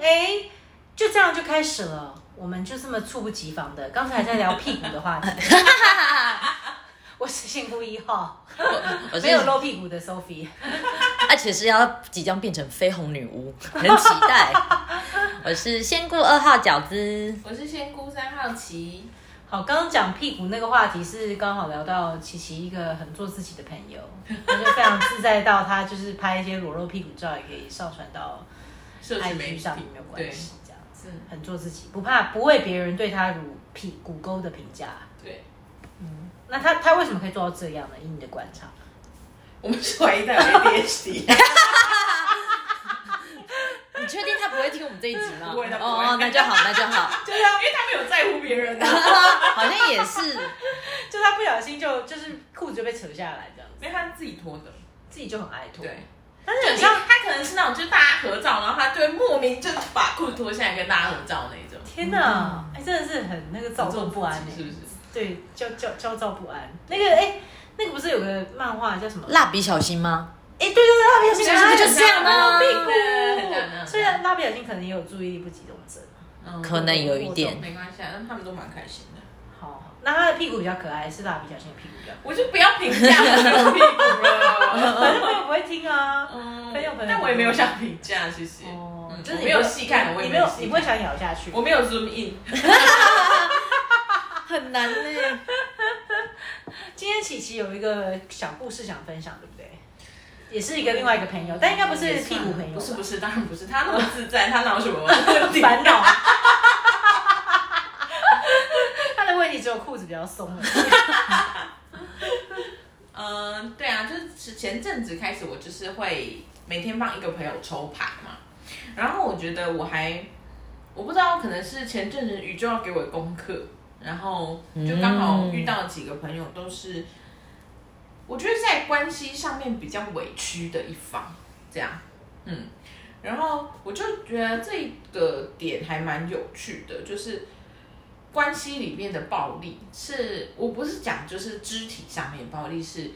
哎，就这样就开始了，我们就这么猝不及防的，刚才在聊屁股的话题。我是幸福一号，没有露屁股的 Sophie。而且是要即将变成绯红女巫，很期待。我是仙姑二号饺子，我是仙姑三号琪，好，刚刚讲屁股那个话题是刚好聊到琪琪一个很做自己的朋友，他就非常自在到他就是拍一些裸露屁股照也可以上传到 IG 体上没有关对系，这样子嗯很做自己，不怕不为别人对他如屁骨沟的评价。对，那他他为什么可以做到这样呢？以你的观察，我们是怀疑他有 ADHD，你确定他不会听我们这一集吗？不会他不会哦，那就好，那就好。对啊，因为他没有在乎别人啊。好像也是，就他不小心就就是裤子就被扯下来这样子，因为他自己脱的，自己就很爱脱。对，但是你很像他可能是那种，就是大家合照，然后他就会莫名就把裤子脱下来跟大家合照那种。天哪，哎、真的是很那个躁动不安、欸，是不是？对，焦焦焦躁不安。那个哎、那个不是有个漫画叫什么？蜡笔小新吗？哎、对对对，蜡笔小新是不是就是这样吗屁很像很股。像所以蜡笔小新可能也有注意力不集中症。嗯可能有一点没关系啊，但他们都蛮开心的。好，那他的屁股比较可爱，是蜡笔小新的屁股比较可我就不要评价我没有屁股了。反正朋友不会听啊。嗯朋友朋友但我也没有想评价，谢谢。哦嗯，就是我没有细看，我你没有，细看你不会想咬下去。我没有 zoom in。很难呢。今天琪琪有一个小故事想分享，对不对？也是一个另外一个朋友，但应该不是屁股朋友，不是不是，当然不是。他那么自在，他哪有什么 烦恼。只有裤子比较松。嗯，对啊，就是前阵子开始，我就是会每天帮一个朋友抽牌嘛。然后我觉得我还，我不知道，可能是前阵子宇宙要给我功课，然后就刚好遇到几个朋友都是，我觉得在关系上面比较委屈的一方，这样，嗯。然后我就觉得这个点还蛮有趣的，就是关系里面的暴力是，我不是讲就是肢体上面暴力，是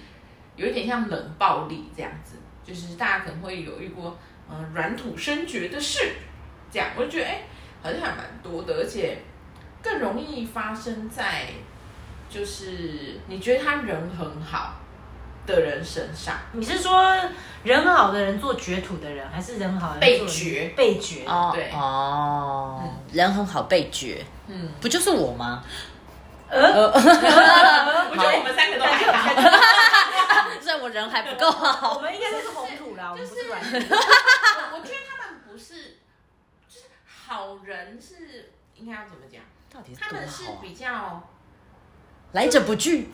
有一点像冷暴力这样子，就是大家可能会有一波，嗯、软土生绝的事，这样，我就觉得哎、好像还蛮多的，而且更容易发生在就是你觉得他人很好的人身上，你是说人很好的人做掘土的人，还是人好的人被做掘被掘？哦对哦，人很好被掘，嗯，不就是我吗？呃，我觉得我们三个都还好。所以 我人还不够我好。们应该都是红土啦，我们不是软土。我我觉得他们不是，就是好人是应该要怎么讲？到底是他们是好啊？比较来者不拒，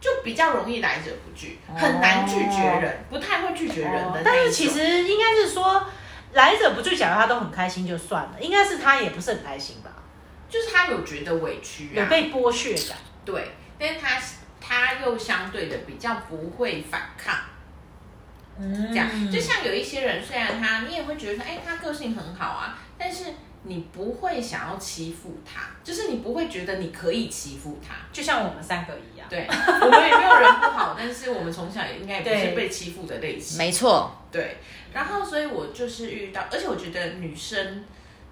就比较容易来者不拒，哦。很难拒绝人，不太会拒绝人的但是其实应该是说，来者不拒，假如他都很开心就算了，应该是他也不是很开心吧，就是他有觉得委屈啊，有被剥削感。对，但是他他又相对的比较不会反抗。嗯这样，就像有一些人，虽然他你也会觉得说，哎、他个性很好啊，但是你不会想要欺负他，就是你不会觉得你可以欺负他。就像我们三个一样。对，我们也没有人不好，但是我们从小也应该也不是被欺负的类型。没错，对，然后所以我就是遇到，而且我觉得女生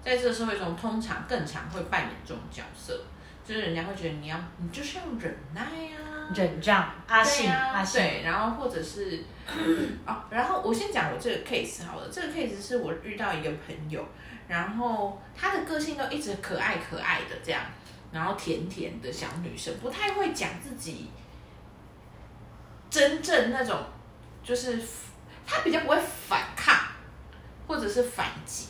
在这个社会中通常更常会扮演这种角色，就是人家会觉得你要你就是要忍耐啊，忍让，阿对信，啊阿信，对，然后或者是 哦，然后我先讲我这个 case 好了，这个 case 是我遇到一个朋友，然后她的个性都一直可爱可爱的这样，然后甜甜的小女生，不太会讲自己真正那种，就是她比较不会反抗或者是反击。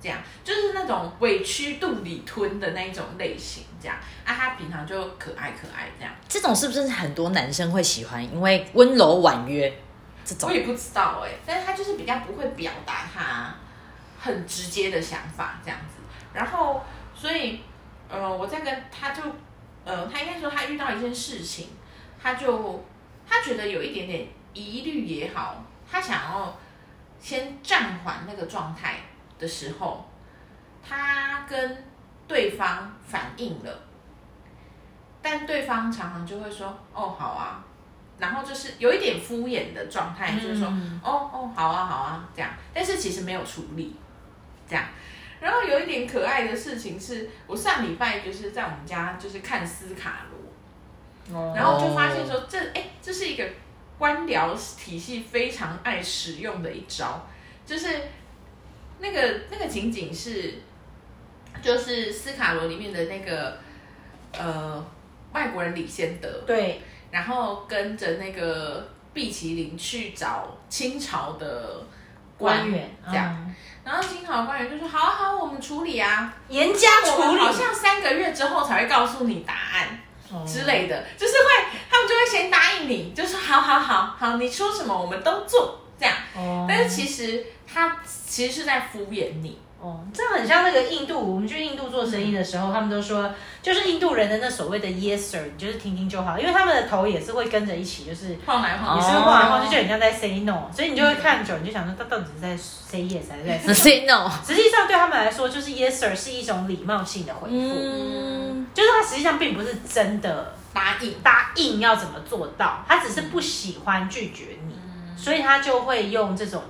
这样就是那种委屈肚里吞的那一种类型，这样啊，她平常就可爱可爱这样。这种是不是很多男生会喜欢？因为温柔婉约这种我，也不知道哎、但是他就是比较不会表达他很直接的想法这样子。然后，所以，呃，我在跟他就，呃，他应该说他遇到一件事情，他就他觉得有一点点疑虑也好，他想要先暂缓那个状态的时候，他跟对方反映了，但对方常常就会说：“哦，好啊。”然后就是有一点敷衍的状态，就是说：“嗯哦哦，好啊好啊，这样。”但是其实没有处理，这样。然后有一点可爱的事情是，我上礼拜就是在我们家就是看斯卡罗，哦。然后就发现说这哎这是一个官僚体系非常爱使用的一招，就是那个那个情景是，就是斯卡罗里面的那个呃外国人李先德，对，然后跟着那个毕麒麟去找清朝的官员这样，嗯然后清朝官员就说好啊好啊，我们处理啊，严加处理。好像三个月之后才会告诉你答案。哦。之类的，就是会他们就会先答应你，就说好好好好，你说什么我们都做这样。哦。但是其实他其实是在敷衍你，哦，这很像那个印度，我们去印度做生意的时候，他们都说，就是印度人的那所谓的 yes sir，你就是听听就好，因为他们的头也是会跟着一起，就是晃来晃去。也是会晃来晃去，就很像在 say no，所以你就会看久，你就想说他到底是在 say yes 还是在 say no。实际上对他们来说，就是 yes sir 是一种礼貌性的回复，嗯，就是他实际上并不是真的答应，答应要怎么做到，他只是不喜欢拒绝你，所以他就会用这种。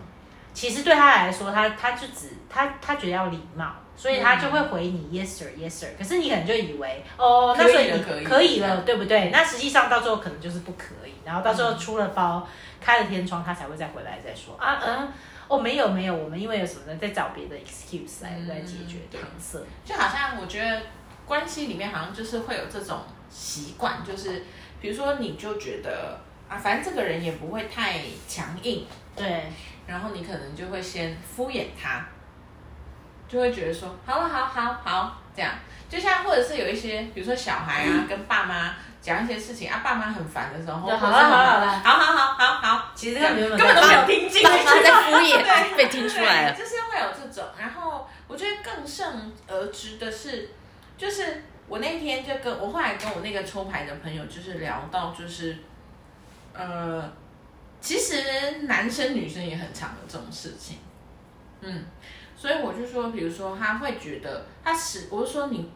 其实对他来说，他他就只他他觉得要礼貌，所以他就会回你 yes sir yes sir。可是你可能就以为哦，那所以你可以了可以了，对不对？那实际上到最后可能就是不可以，然后到时候出了包，开了天窗，他才会再回来再说啊嗯。哦，没有没有，我们因为有什么呢，在找别的 excuse 来来解决搪塞。就好像我觉得关系里面好像就是会有这种习惯，就是比如说你就觉得啊，反正这个人也不会太强硬，对，然后你可能就会先敷衍他，就会觉得说好了，好好好这样。就像或者是有一些，比如说小孩啊，跟爸妈讲一些事情啊，爸妈很烦的时候，好了好了好了好好好好好，其实根本根本都没有听进去，在敷衍，对被听出来了。就是会有这种。然后我觉得更甚而知的是，就是我那天就跟我后来跟我那个抽牌的朋友就是聊到，就是呃，其实男生女生也很常有这种事情，嗯，所以我就说，比如说他会觉得他是，我就说你。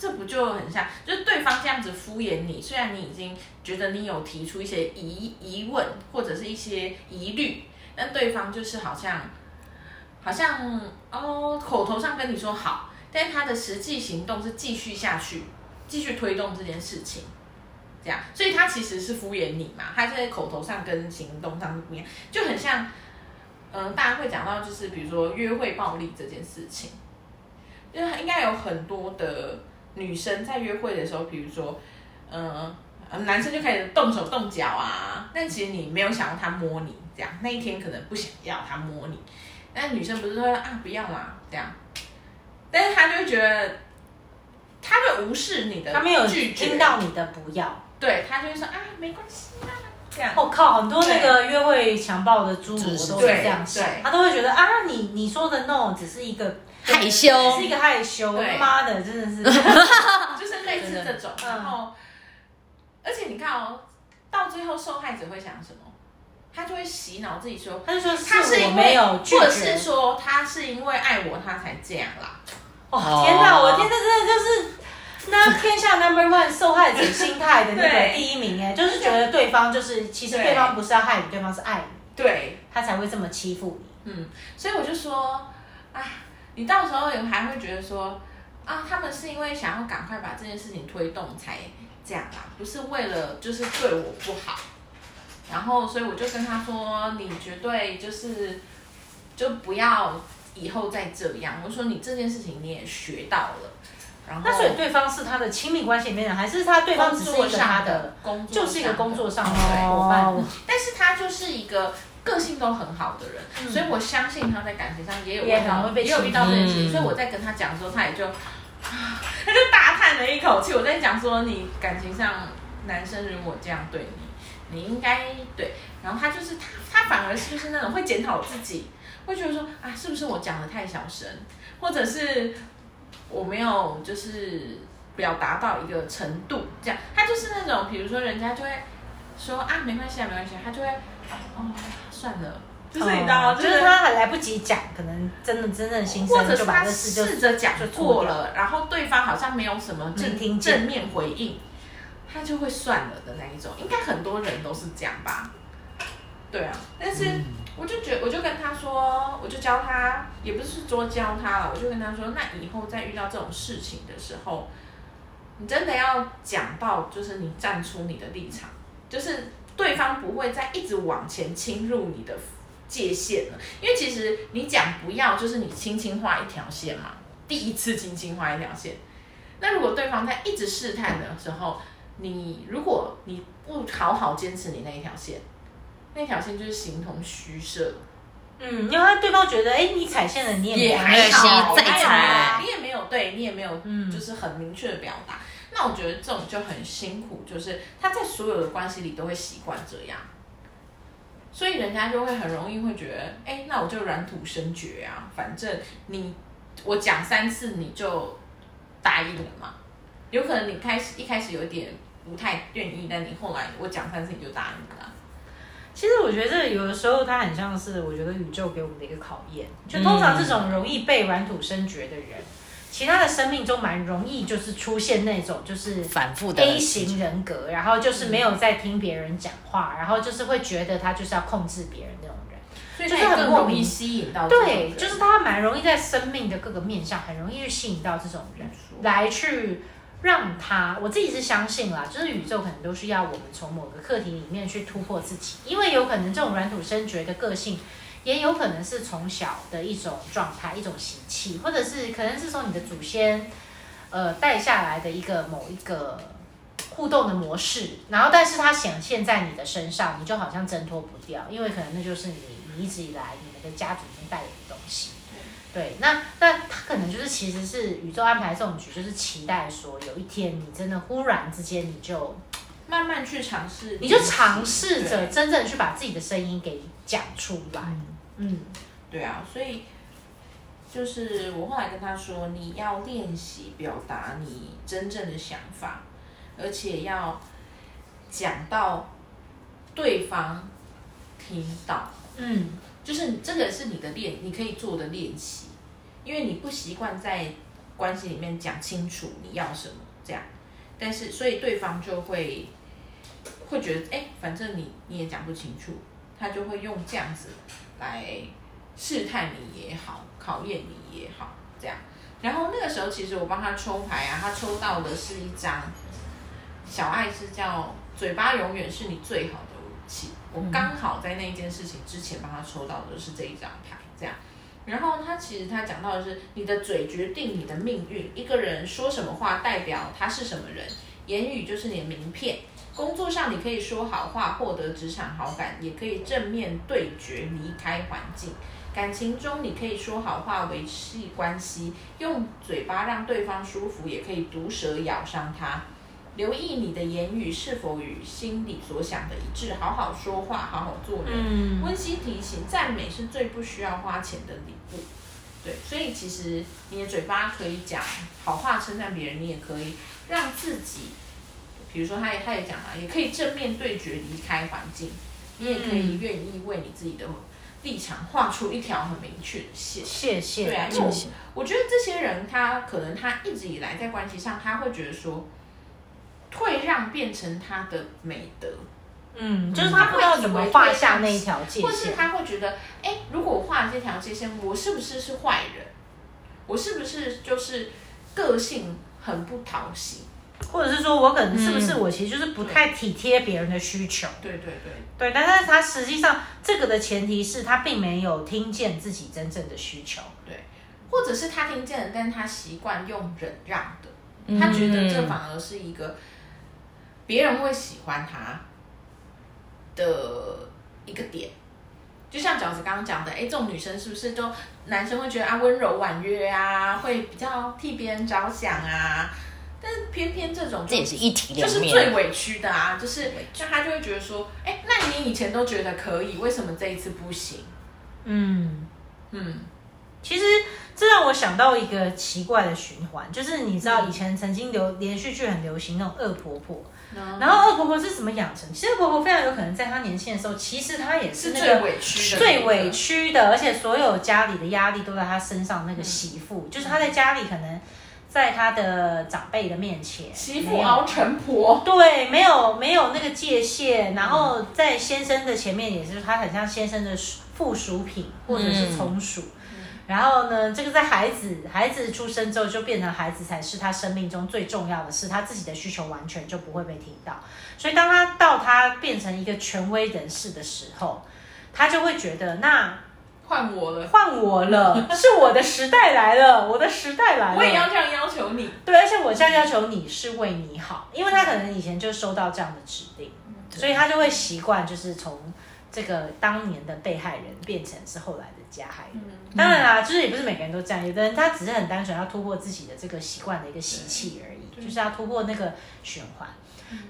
这不就很像，就是对方这样子敷衍你，虽然你已经觉得你有提出一些疑疑问或者是一些疑虑，但对方就是好像好像哦，口头上跟你说好，但他的实际行动是继续下去，继续推动这件事情，这样，所以他其实是敷衍你嘛，他在口头上跟行动上是不一样，就很像，嗯、大家会讲到就是比如说约会暴力这件事情，就是应该有很多的女生在约会的时候，比如说，嗯、男生就开始动手动脚啊，但其实你没有想要他摸你，这样那一天可能不想要他摸你，但女生不是说啊不要嘛这样，但是他就会觉得，他会无视你的他没有拒绝，听到你的不要。对他就会说啊没关系啊这样，我、靠，很多那个约会强暴的猪就是我都是这样想。他都会觉得啊，你你说的 no 只是一个害羞。只是一个害羞，对。妈的，真的是，就是类似这种，嗯然后，而且你看哦，到最后受害者会想什么？他就会洗脑自己说，他就说他是因为或者是，说他是因为爱我，他才这样啦。哦天哪，我天，这真的就是。那天下 number one 受害者心态的那个第一名哎，就是觉得对方就是其实对对方不是要害你，对方是爱你，对，他才会这么欺负你。嗯，所以我就说，啊，你到时候也还会觉得说，啊，他们是因为想要赶快把这件事情推动才这样啦，不是为了就是对我不好。然后，所以我就跟他说，你绝对就是就不要以后再这样。我说你这件事情你也学到了，然后那所以对方是他的亲密关系里面的，还是他对方工只是一个他的，工作就是一个工作上的对伙伴？但是他就是一个个性都很好的人，嗯所以我相信他在感情上也有遇到，也有遇到这件事情。嗯所以我在跟他讲的时候，他也就，他就大叹了一口气。我在讲说，你感情上男生如果这样对你，你应该对。然后他就是他，他反而是就是那种会检讨自己，会觉得说啊，是不是我讲的太小声，或者是我没有就是表达到一个程度，这样。他就是那种，比如说人家就会说啊，没关系啊，没关系啊，他就会哦，算了，就是你知道吗？哦就是他还来不及讲，可能真的真正心声就把或者是他这事就试着讲就过了，然后对方好像没有什么正听正面回应，他就会算了的那一种。应该很多人都是这样吧？对啊，但是我就觉我就跟他说，我就教他，也不是说教他了，我就跟他说，那以后再遇到这种事情的时候，你真的要讲到，就是你站出你的立场，就是对方不会再一直往前侵入你的界限了。因为其实你讲不要，就是你轻轻画一条线嘛，第一次轻轻画一条线。那如果对方在一直试探的时候，你如果你不好好坚持你那一条线，那条线就是形同虚设。嗯，因为他对方觉得，哎，你踩线了，你也也没还好，再踩你也没有对你也没有，嗯就是很明确的表达。那我觉得这种就很辛苦，就是他在所有的关系里都会习惯这样，所以人家就会很容易会觉得，哎，那我就软土生绝啊，反正你我讲三次你就答应了嘛。有可能你开始一开始有一点不太愿意，但你后来我讲三次你就答应了啊。其实我觉得这有的时候它很像是，我觉得宇宙给我们的一个考验。就通常这种容易被软土生绝的人，其他的生命中蛮容易就是出现那种就是反复的 A 型人格，然后就是没有在听别人讲话，然后就是会觉得他就是要控制别人那种人。所以就是他也更容易吸引到对，就是他蛮容易在生命的各个面向，很容易去吸引到这种人来去让他。我自己是相信啦，就是宇宙可能都是要我们从某个课题里面去突破自己，因为有可能这种软土生绝的个性。也有可能是从小的一种状态、一种习气，或者是可能是从你的祖先，呃带下来的一个某一个互动的模式，然后但是它显现在你的身上，你就好像挣脱不掉，因为可能那就是你你一直以来你们的家族中带有的东西。对，那那他可能就是其实是宇宙安排这种局，就是期待说有一天你真的忽然之间你就慢慢去尝试，你就尝试着真正去把自己的声音给讲出来。嗯，对啊，所以就是我后来跟他说，你要练习表达你真正的想法，而且要讲到对方听到，嗯，就是这个是你的练，你可以做的练习，因为你不习惯在关系里面讲清楚你要什么这样，但是所以对方就会会觉得，哎，反正你你也讲不清楚，他就会用这样子来试探你也好，考验你也好，这样。然后那个时候其实我帮他抽牌啊，他抽到的是一张小爱是叫嘴巴永远是你最好的武器。我刚好在那一件事情之前帮他抽到的是这一张牌，这样。然后他其实他讲到的是，你的嘴决定你的命运。一个人说什么话，代表他是什么人。言语就是你的名片。工作上你可以说好话，获得职场好感，也可以正面对决，离开环境。感情中你可以说好话，维系关系，用嘴巴让对方舒服，也可以毒舌咬伤他。留意你的言语是否与心里所想的一致，好好说话，好好做人。嗯温馨提醒：赞美是最不需要花钱的礼物。对，所以其实你的嘴巴可以讲好话称赞别人，你也可以让自己，比如说他也他也讲了，也可以正面对决，离开环境，你也可以愿意为你自己的立场画出一条很明确的线。谢谢。对啊，因为我谢谢我觉得这些人他可能他一直以来在关系上，他会觉得说，退让变成他的美德，嗯，就是他不知道怎么画下那一条界或是。他会觉得，哎，如果我画了这条界限，我是不是是坏人？我是不是就是个性很不讨喜？或者是说我可能是不是我其实就是不太体贴别人的需求，对对对，对，但是他实际上这个的前提是他并没有听见自己真正的需求，对。或者是他听见了，但是他习惯用忍让的，他觉得这反而是一个别人会喜欢他的一个点。就像饺子刚刚讲的，哎，这种女生是不是都男生会觉得啊温柔婉约啊，会比较替别人着想啊？但是偏偏这种就这也是一体就两面。是最委屈的啊，就是像他就会觉得说，哎，那你以前都觉得可以，为什么这一次不行？嗯。嗯，其实这让我想到一个奇怪的循环，就是你知道以前曾经流连续剧很流行那种恶婆婆，然后恶婆婆是怎么养成？其实恶婆婆非常有可能在她年轻的时候，其实她也是那个委屈的，最委。屈的，而且所有家里的压力都在她身上。那个媳妇，就是她在家里可能在她的长辈的面前，媳妇熬成婆，对，没有没有那个界限，然后在先生的前面也是，她很像先生的附属品或者是从属。然后呢，这个在孩子孩子出生之后，就变成孩子才是他生命中最重要的事，他自己的需求完全就不会被听到。所以当他到他变成一个权威人士的时候，他就会觉得那换我了，换我了，是我的时代来了，我的时代来了。我也要这样要求你。对，而且我这样要求你是为你好，因为他可能以前就收到这样的指令，所以他就会习惯，就是从这个当年的被害人变成是后来的加害人。当然啦，就是也不是每个人都这样，有的人他只是很单纯要突破自己的这个习惯的一个习气而已，就是要突破那个循环。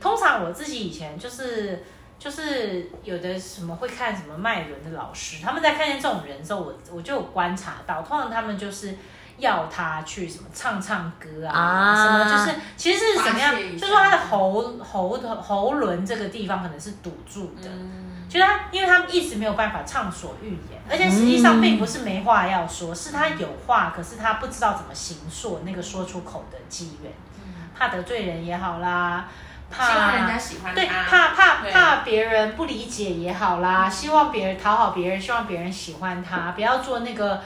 通常我自己以前就是。就是有的什么会看什么脉轮的老师，他们在看见这种人的时候，我我就有观察到，通常他们就是要他去什么唱唱歌啊，啊。什么就是其实是怎么样就是说他的喉喉头喉轮这个地方可能是堵住的，嗯，就是他因为他们一直没有办法畅所欲言，而且实际上并不是没话要说，是他有话，可是他不知道怎么形塑那个说出口的机缘，怕得罪人也好啦，怕希望人家喜欢对，怕怕怕别人不理解也好啦，希望别人讨好别人，希望别人喜欢他，不要做那个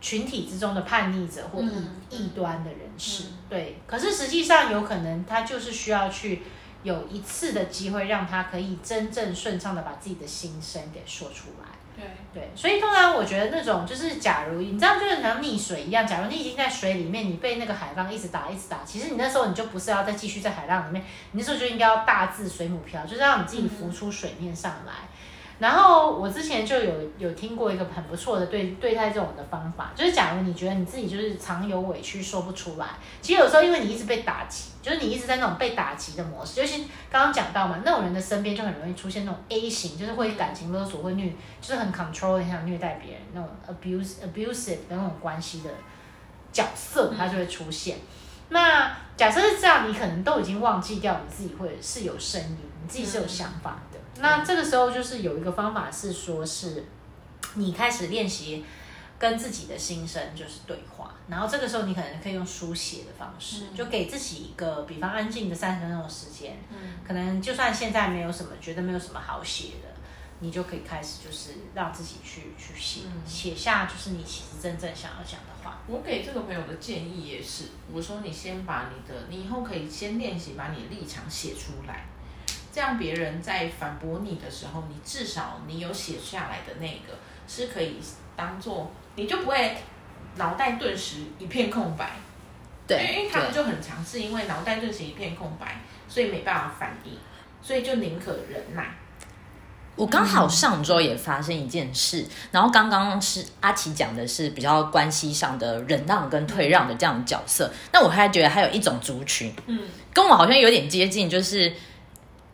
群体之中的叛逆者或异、嗯。异端的人士。嗯。对，可是实际上有可能他就是需要去有一次的机会，让他可以真正顺畅的把自己的心声给说出来。对，对，所以通常我觉得那种就是，假如你知道，就是像溺水一样。假如你已经在水里面，你被那个海浪一直打，一直打，其实你那时候你就不是要再继续在海浪里面，你那时候就应该要大自水母漂，就是让你自己浮出水面上来。然后我之前就有有听过一个很不错的对对待这种的方法，就是假如你觉得你自己就是常有委屈说不出来，其实有时候因为你一直被打击，就是你一直在那种被打击的模式，尤其刚刚讲到嘛，那种人的身边就很容易出现那种 A 型，就是会感情勒索，会虐，就是很 control，很想虐待别人那种 abuse abusive 的那种关系的角色，他就会出现。那假设是这样，你可能都已经忘记掉你自己会是有声音，你自己是有想法的。那这个时候就是有一个方法是说，是你开始练习跟自己的心声就是对话，然后这个时候你可能可以用书写的方式，嗯就给自己一个比方安静的三十分钟的时间，嗯可能就算现在没有什么觉得没有什么好写的，你就可以开始就是让自己去去写嗯写下就是你其实真正想要讲的话。我给这个朋友的建议也是，我说你先把你的，你以后可以先练习把你的立场写出来，这样别人在反驳你的时候，你至少你有写下来的那个是可以当做，你就不会脑袋顿时一片空白。因对为他们就很强势因为脑袋顿时一片空白，所以没办法反应，所以就宁可忍耐。我刚好上周也发生一件事，然后刚刚是阿奇讲的是比较关系上的忍让跟退让的这样的角色，那我还觉得还有一种族群嗯，跟我好像有点接近，就是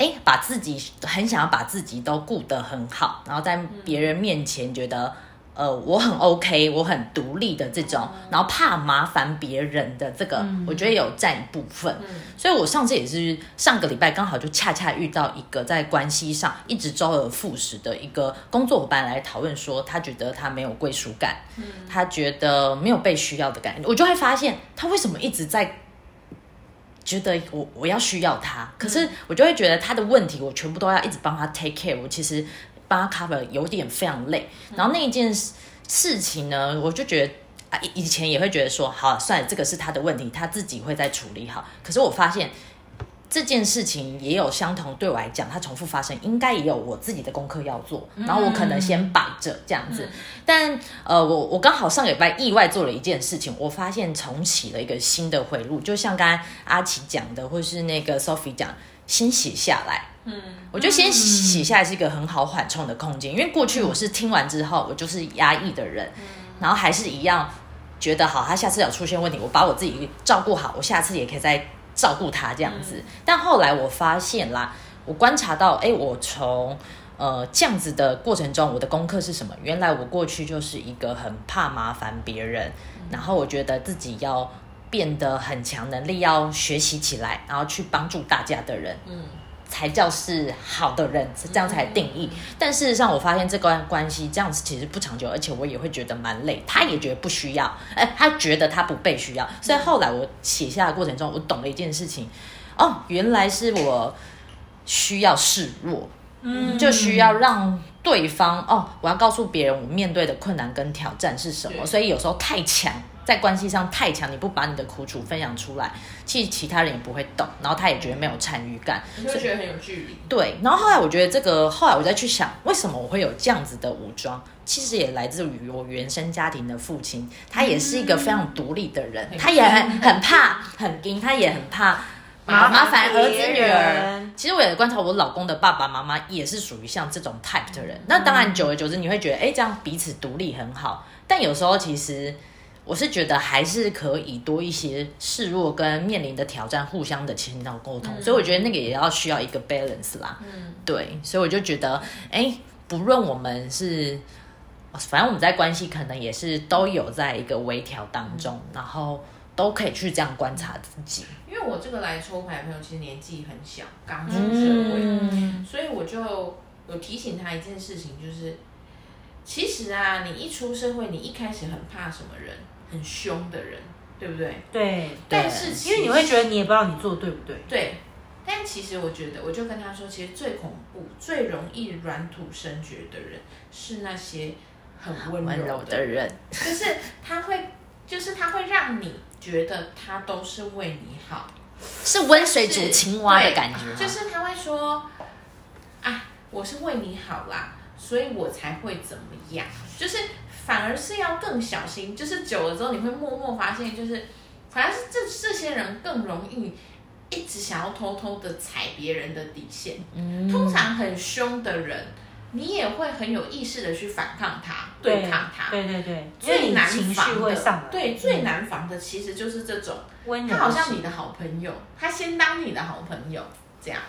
哎，把自己很想要把自己都顾得很好，然后在别人面前觉得。呃，我很 OK，我很独立的这种，然后怕麻烦别人的这个，嗯我觉得有占一部分。嗯所以我上次也是上个礼拜刚好就恰恰遇到一个在关系上一直周而复始的一个工作伙伴来讨论说，他觉得他没有归属感，嗯他觉得没有被需要的感觉，我就会发现他为什么一直在。觉得我我要需要他，可是我就会觉得他的问题我全部都要一直帮他 take care，我其实帮他 cover 有点非常累。然后那一件事事情呢，我就觉得啊，以以前也会觉得说，好算了，这个是他的问题，他自己会再处理好。可是我发现这件事情也有相同，对我来讲，它重复发生，应该也有我自己的功课要做。然后我可能先摆着这样子，但呃，我我刚好上个礼拜意外做了一件事情，我发现重启了一个新的回路，就像刚刚阿奇讲的，或是那个 Sophie 讲，先写下来。嗯我觉得先写下来是一个很好缓冲的空间，因为过去我是听完之后，我就是压抑的人，然后还是一样觉得好，他下次有出现问题，我把我自己照顾好，我下次也可以再照顾他这样子。但后来我发现啦，我观察到，哎，我从呃这样子的过程中，我的功课是什么？原来我过去就是一个很怕麻烦别人，然后我觉得自己要变得很强能力，要学习起来，然后去帮助大家的人。嗯才叫是好的人，这样才定义。但事实上，我发现这段关系这样子其实不长久，而且我也会觉得蛮累。他也觉得不需要，哎，他觉得他不被需要。所以后来我写下的过程中，我懂了一件事情，哦，原来是我需要示弱，嗯，就需要让对方哦，我要告诉别人我面对的困难跟挑战是什么。所以有时候太强。在关系上太强，你不把你的苦楚分享出来，其实其他人也不会懂，然后他也觉得没有参与感。你会觉得很有距离。对，然后后来我觉得这个，后来我再去想，为什么我会有这样子的武装？其实也来自于我原生家庭的父亲，他也是一个非常独立的人，嗯他也很很怕很硬，他也很怕麻麻烦儿子女别儿。其实我也观察我老公的爸爸妈妈也是属于像这种 type 的人。那当然，久而久之你会觉得，哎，这样彼此独立很好。但有时候其实我是觉得还是可以多一些示弱跟面临的挑战互相的倾到沟通。所以我觉得那个也要需要一个 balance 啦。嗯，对，所以我就觉得，哎，不论我们是，反正我们在关系可能也是都有在一个微调当中，然后都可以去这样观察自己。因为我这个来抽牌的朋友其实年纪很小，刚出社会，嗯所以我就有提醒他一件事情，就是其实啊，你一出社会，你一开始很怕什么人，很凶的人，对不对？对，但是其因为你会觉得你也不知道你做对不对。对，但其实我觉得，我就跟他说，其实最恐怖、最容易软土生绝的人，是那些很温柔的人，就是他会，就是他会让你觉得他都是为你好，是温水煮青蛙的感觉吗，就是他会说，啊，我是为你好啦，所以我才会怎么样，就是反而是要更小心，就是久了之后你会默默发现，就是反而是这这些人更容易。一直想要偷偷的踩别人的底线，嗯。通常很凶的人，你也会很有意识的去反抗他，对抗他。对对对，最难情绪防的，会上来。对，最嗯难防的其实就是这种，他好像你的好朋友，他先当你的好朋友这样，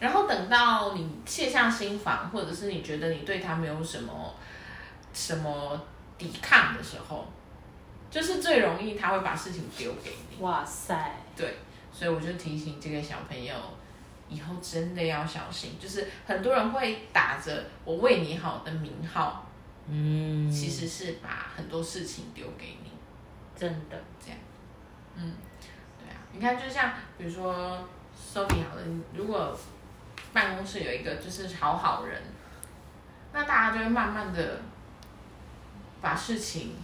然后等到你卸下心防，或者是你觉得你对他没有什么什么抵抗的时候，就是最容易他会把事情丢给你。哇塞，对，所以我就提醒这个小朋友，以后真的要小心，就是很多人会打着我为你好的名号，嗯，其实是把很多事情丢给你。真的。这样，嗯，对啊，你看，就像比如说 Sophie 好了，如果办公室有一个就是好好人，那大家就会慢慢的把事情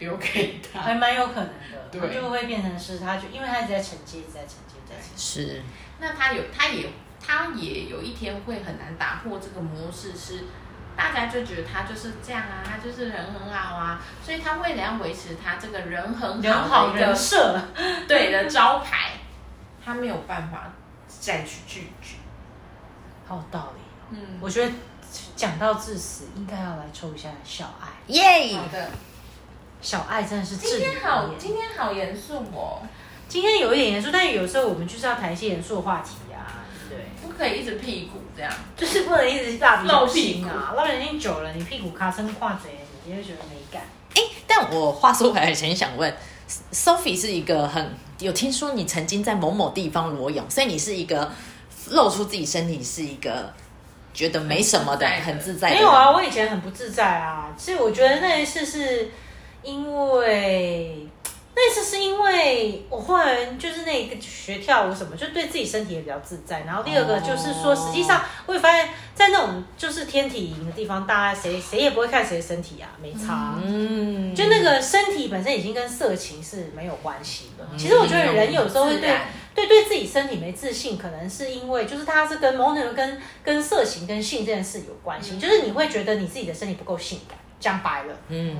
丢给他。还蛮有可能的，对他就会变成是他就因为他一直在承接，一直在承接，在承接。是那他有，他也，他也有一天会很难打破这个模式，是大家就觉得他就是这样啊，他就是人很好啊，所以他为了要维持他这个人很人好人设，对的招牌，他没有办法再去拒绝。好有道理哦。嗯，我觉得讲到至死，应该要来抽一下小爱。耶好的，小爱真的是今天好，今天好严肃哦，今天有一点严肃，但是有时候我们就是要谈一些严肃的话题啊，对不对？不可以一直屁股这样。就是不能一直蜡笔小露屁股啊，露眼睛久了，你屁股卡声跨贼，你就会觉得没感。哎，但我话说回来，前想问，Sophie 是一个很有听说你曾经在某某地方裸泳，所以你是一个露出自己身体是一个觉得没什么的、很很自在的。没有啊，我以前很不自在啊。其实我觉得那一次是因为那次是因为我后来就是那个学跳舞什么，就对自己身体也比较自在。然后第二个就是说，哦实际上我会发现，在那种就是天体营的地方，大家谁谁也不会看谁的身体啊，没差。嗯，就那个身体本身已经跟色情是没有关系的。其实我觉得人有时候会对对对自己身体没自信，可能是因为就是它是跟某种程度跟跟色情跟性这件事有关系，就是你会觉得你自己的身体不够性感，讲白了，嗯，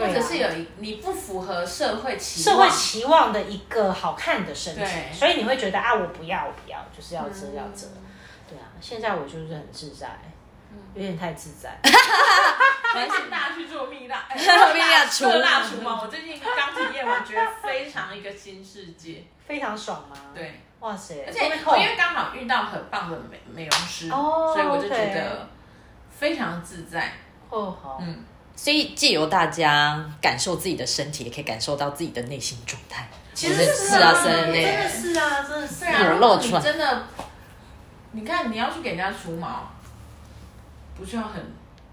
或者是有一你不符合社会期社望会期望的一个好看的身体，所以你会觉得啊，我不要，我不要，就是要遮嗯要遮，对啊，现在我就是很自在，有点太自在，推荐大家去做蜜蜡，哎蜜蜡除热蜡除毛。我最近刚体验完，觉得非常一个新世界。非常爽吗？，对，哇塞，而且因为刚好遇到很棒的美美容师，哦所以我就觉得非常自在。哦好，嗯，所以借由大家感受自己的身体，也可以感受到自己的内心状态。其实是啊，真真的的是啊，真的是啊，裸如果你露出来真的你看你要去给人家除毛，不需要很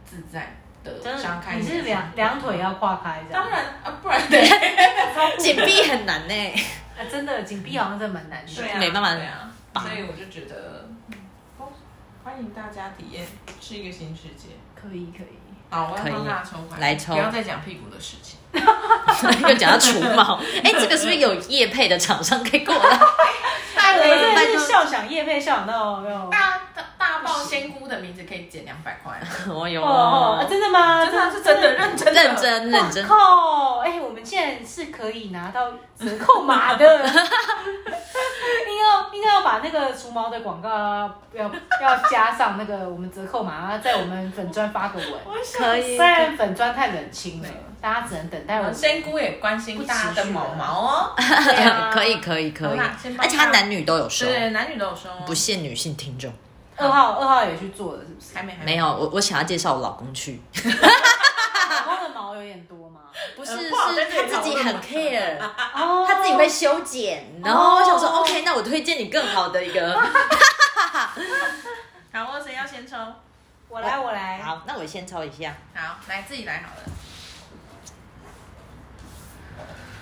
自在的真的，张开你是两两腿要跨开这样？当然啊，不然对 紧闭很难呢。啊，真的紧闭好像真的蛮难的。对啊，没办法对啊，所以我就觉得，哦欢迎大家体验，是一个新世界。可以可以。好，我要可以帮大家抽牌，来抽不要再讲屁股的事情。又讲到除毛，哎，这个是不是有叶配的厂商可以过来？哎，我们真的是笑想叶配笑想到哟。大大大爆仙姑的名字可以减两百块，我 有哦哦，啊真的吗？真的是真的认真的认真认真。靠！哎、我们竟然是可以拿到折扣码的，应该要应该要把那个除毛的广告要要加上那个我们折扣码，在我们粉砖发个文。可以虽然粉砖太冷清了，大家只能等待我。仙姑也关心大家的毛毛哦。可以可以可以而且他男女都有收，对，男女都有收哦，不限女性听众。二号二号也去做了，是不是？还没还没有，我我想要介绍我老公去，老公的毛有点多吗？不是是他自己很 care，哦他自己会修剪，然后我想说哦 OK，那我推荐你更好的一个。好，我谁要先抽？我来我来。好，那我先抽一下。好，来自己来好了。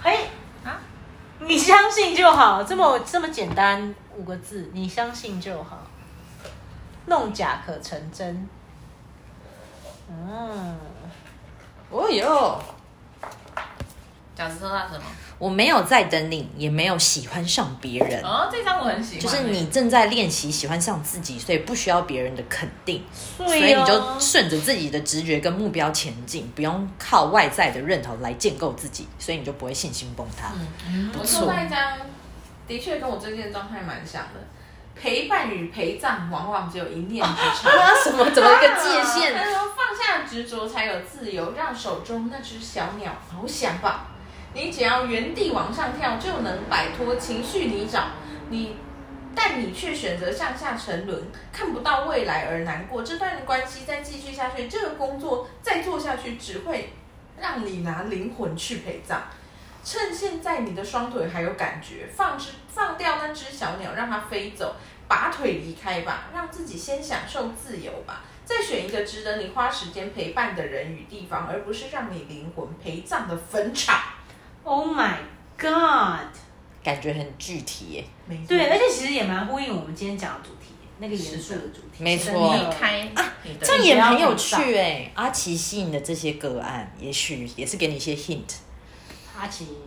哎、啊，你相信就好，这么这么简单五个字，你相信就好。弄假可成真。嗯，哦哟，饺子抽到什么？我没有在等你，也没有喜欢上别人，哦，这张我很喜欢。就是你正在练习喜欢上自己，所以不需要别人的肯定，所所以你就顺着自己的直觉跟目标前进，不用靠外在的认同来建构自己，所以你就不会信心崩塌。嗯，我抽到一张，的确跟我最近的状态蛮像的。陪伴与陪葬往往只有一念之差。啊，什么怎么一个界限他限？说放下执着才有自由，让手中那只小鸟翱翔吧。你只要原地往上跳，就能摆脱情绪泥沼。你，但你却选择向下沉沦，看不到未来而难过。这段关系再继续下去，这个工作再做下去，只会让你拿灵魂去陪葬。趁现在你的双腿还有感觉，放只放掉那只小鸟，让它飞走，拔腿离开吧，让自己先享受自由吧。再选一个值得你花时间陪伴的人与地方，而不是让你灵魂陪葬的坟场。，Oh my God！感觉很具体耶。没错对，而且其实也蛮呼应我们今天讲的主题，那个严肃的主题。没错离开啊这样也很有趣哎。阿奇吸引的这些个案，也许也是给你一些 hint。阿奇，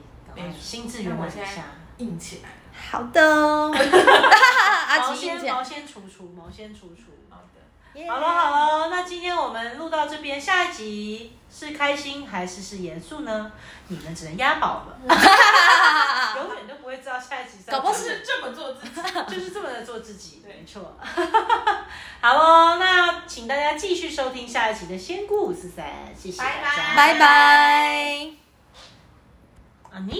心智圆满一下。硬起来。好的，阿毛。先毛先除除，毛先除除。好的，好了好了，那今天我们录到这边，下一集是开心还是是严肃呢？你们只能押宝了，永远都不会知道下一集。搞不好就是这么做自己。就是这么的做自己，对没错。好喽，那请大家继续收听下一集的仙姑五四三，谢谢大家，拜拜拜拜。 아니?